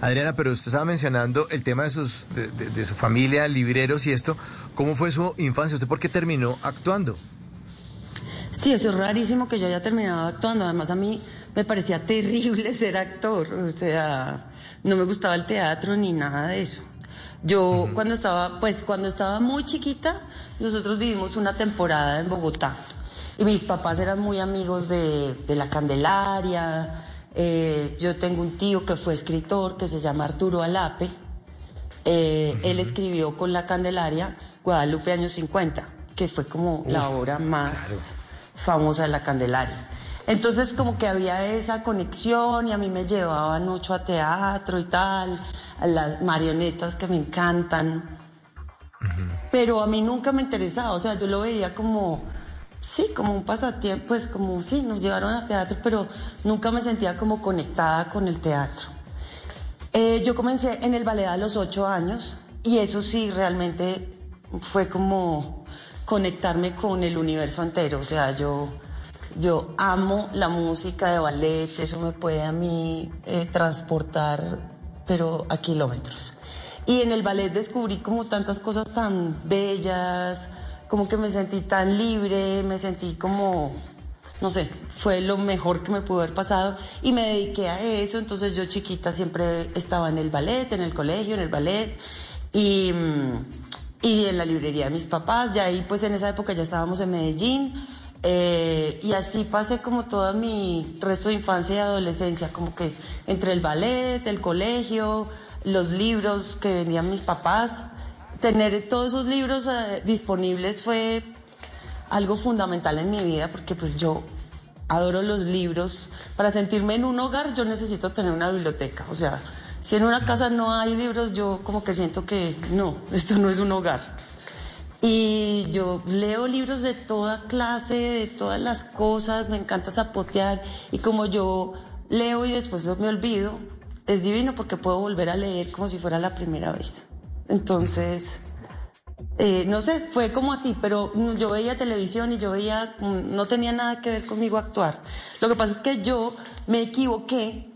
Adriana, pero usted estaba mencionando el tema de, sus, de, de, de su familia, libreros y esto. ¿Cómo fue su infancia? ¿Usted por qué terminó actuando? Sí, eso es rarísimo que yo haya terminado actuando. Además, a mí me parecía terrible ser actor. O sea, no me gustaba el teatro ni nada de eso. Yo cuando estaba, pues cuando estaba muy chiquita, nosotros vivimos una temporada en Bogotá. Y mis papás eran muy amigos de, de la Candelaria. Eh, yo tengo un tío que fue escritor que se llama Arturo Alape. Eh, Él escribió con la Candelaria Guadalupe años 50, que fue como la obra más famosa de la Candelaria. Entonces como que había esa conexión y a mí me llevaban mucho a teatro y tal, a las marionetas que me encantan. Pero a mí nunca me interesaba, o sea, yo lo veía como, sí, como un pasatiempo, pues como, sí, nos llevaron a teatro, pero nunca me sentía como conectada con el teatro. Eh, yo comencé en el ballet a los ocho años y eso sí, realmente fue como conectarme con el universo entero, o sea, yo... Yo amo la música de ballet, eso me puede a mí eh, transportar, pero a kilómetros. Y en el ballet descubrí como tantas cosas tan bellas, como que me sentí tan libre, me sentí como, no sé, fue lo mejor que me pudo haber pasado y me dediqué a eso. Entonces yo chiquita siempre estaba en el ballet, en el colegio, en el ballet y, y en la librería de mis papás. Ya ahí pues en esa época ya estábamos en Medellín. Eh, y así pasé como toda mi resto de infancia y adolescencia, como que entre el ballet, el colegio, los libros que vendían mis papás, tener todos esos libros eh, disponibles fue algo fundamental en mi vida porque pues yo adoro los libros. Para sentirme en un hogar yo necesito tener una biblioteca, o sea, si en una casa no hay libros yo como que siento que no, esto no es un hogar. Y yo leo libros de toda clase, de todas las cosas, me encanta zapotear. Y como yo leo y después me olvido, es divino porque puedo volver a leer como si fuera la primera vez. Entonces, eh, no sé, fue como así, pero yo veía televisión y yo veía, no tenía nada que ver conmigo actuar. Lo que pasa es que yo me equivoqué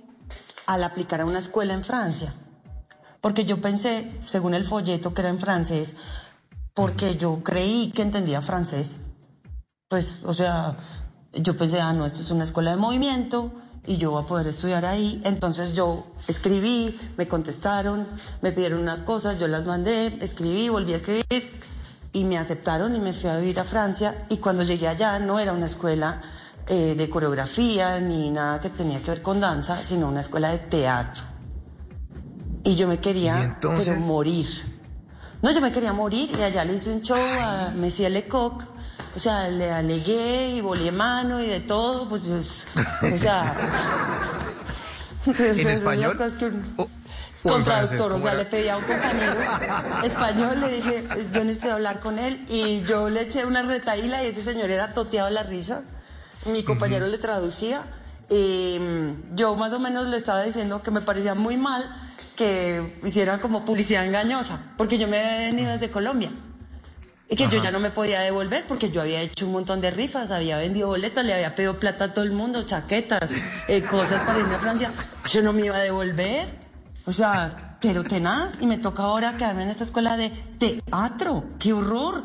al aplicar a una escuela en Francia. Porque yo pensé, según el folleto que era en francés, porque yo creí que entendía francés. Pues, o sea, yo pensé, ah, no, esto es una escuela de movimiento y yo voy a poder estudiar ahí. Entonces yo escribí, me contestaron, me pidieron unas cosas, yo las mandé, escribí, volví a escribir y me aceptaron y me fui a vivir a Francia. Y cuando llegué allá no era una escuela eh, de coreografía ni nada que tenía que ver con danza, sino una escuela de teatro. Y yo me quería pero morir. No, yo me quería morir y allá le hice un show a Messier Lecoq. O sea, le alegué y volé mano y de todo, pues, es- o sea... ¿En español? O- o Con francés, traductor, o ¿cómo sea, le pedí a un compañero español, le dije, yo necesito hablar con él, y yo le eché una retaíla y ese señor era toteado la risa. Mi compañero le traducía, y mm, yo más o menos le estaba diciendo que me parecía muy mal que hicieran como publicidad engañosa, porque yo me había venido desde Colombia. Y que yo ya no me podía devolver porque yo había hecho un montón de rifas, había vendido boletas, le había pedido plata a todo el mundo, chaquetas, eh, cosas para irme a Francia. Yo no me iba a devolver. O sea, pero tenaz. Y me toca ahora quedarme en esta escuela de teatro. ¡Qué horror!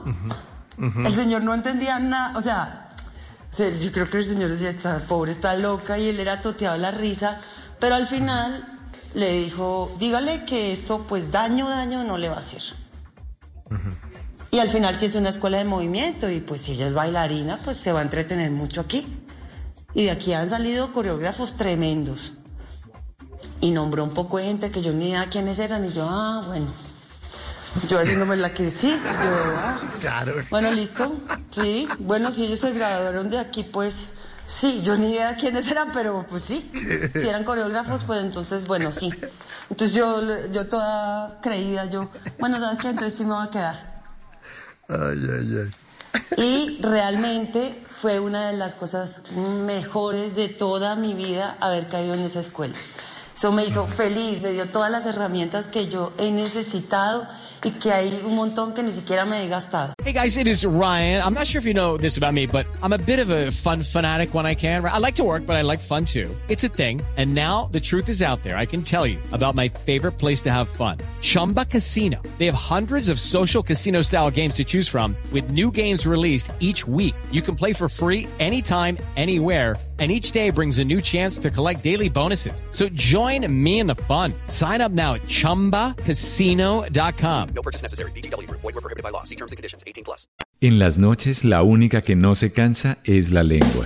El señor no entendía nada. O sea, o sea, yo creo que el señor decía, esta pobre está loca y él era toteado la risa. Pero al final le dijo, dígale que esto pues daño, daño no le va a hacer. Y al final si es una escuela de movimiento y pues si ella es bailarina, pues se va a entretener mucho aquí. Y de aquí han salido coreógrafos tremendos. Y nombró un poco de gente que yo ni idea quiénes eran y yo, ah, bueno. Yo haciéndome la que sí, yo, ah. Claro. Bueno, listo. Sí. Bueno, si ellos se graduaron de aquí, pues sí, yo ni idea quiénes eran, pero pues sí. Si eran coreógrafos, pues entonces, bueno, sí. Entonces yo, yo toda creída, yo, bueno, ¿sabes qué? Entonces sí me voy a quedar. Ay, ay, ay. Y realmente fue una de las cosas mejores de toda mi vida haber caído en esa escuela. Eso me hizo feliz, me dio todas las herramientas que yo he necesitado y que hay un montón que ni siquiera me he gastado. Hey guys, it is Ryan. I'm not sure if you know this about me, but I'm a bit of a fun fanatic when I can. I like to work, but I like fun too. It's a thing. And now the truth is out there. I can tell you about my favorite place to have fun. Chumba Casino. They have hundreds of social casino style games to choose from with new games released each week. You can play for free anytime, anywhere and each day brings a new chance to collect daily bonuses. So join me in the fun. Sign up now at ChumbaCasino.com. No purchase necessary. BGW. Void were prohibited by law. See terms and conditions. 18 plus. En las noches, la única que no se cansa es la lengua.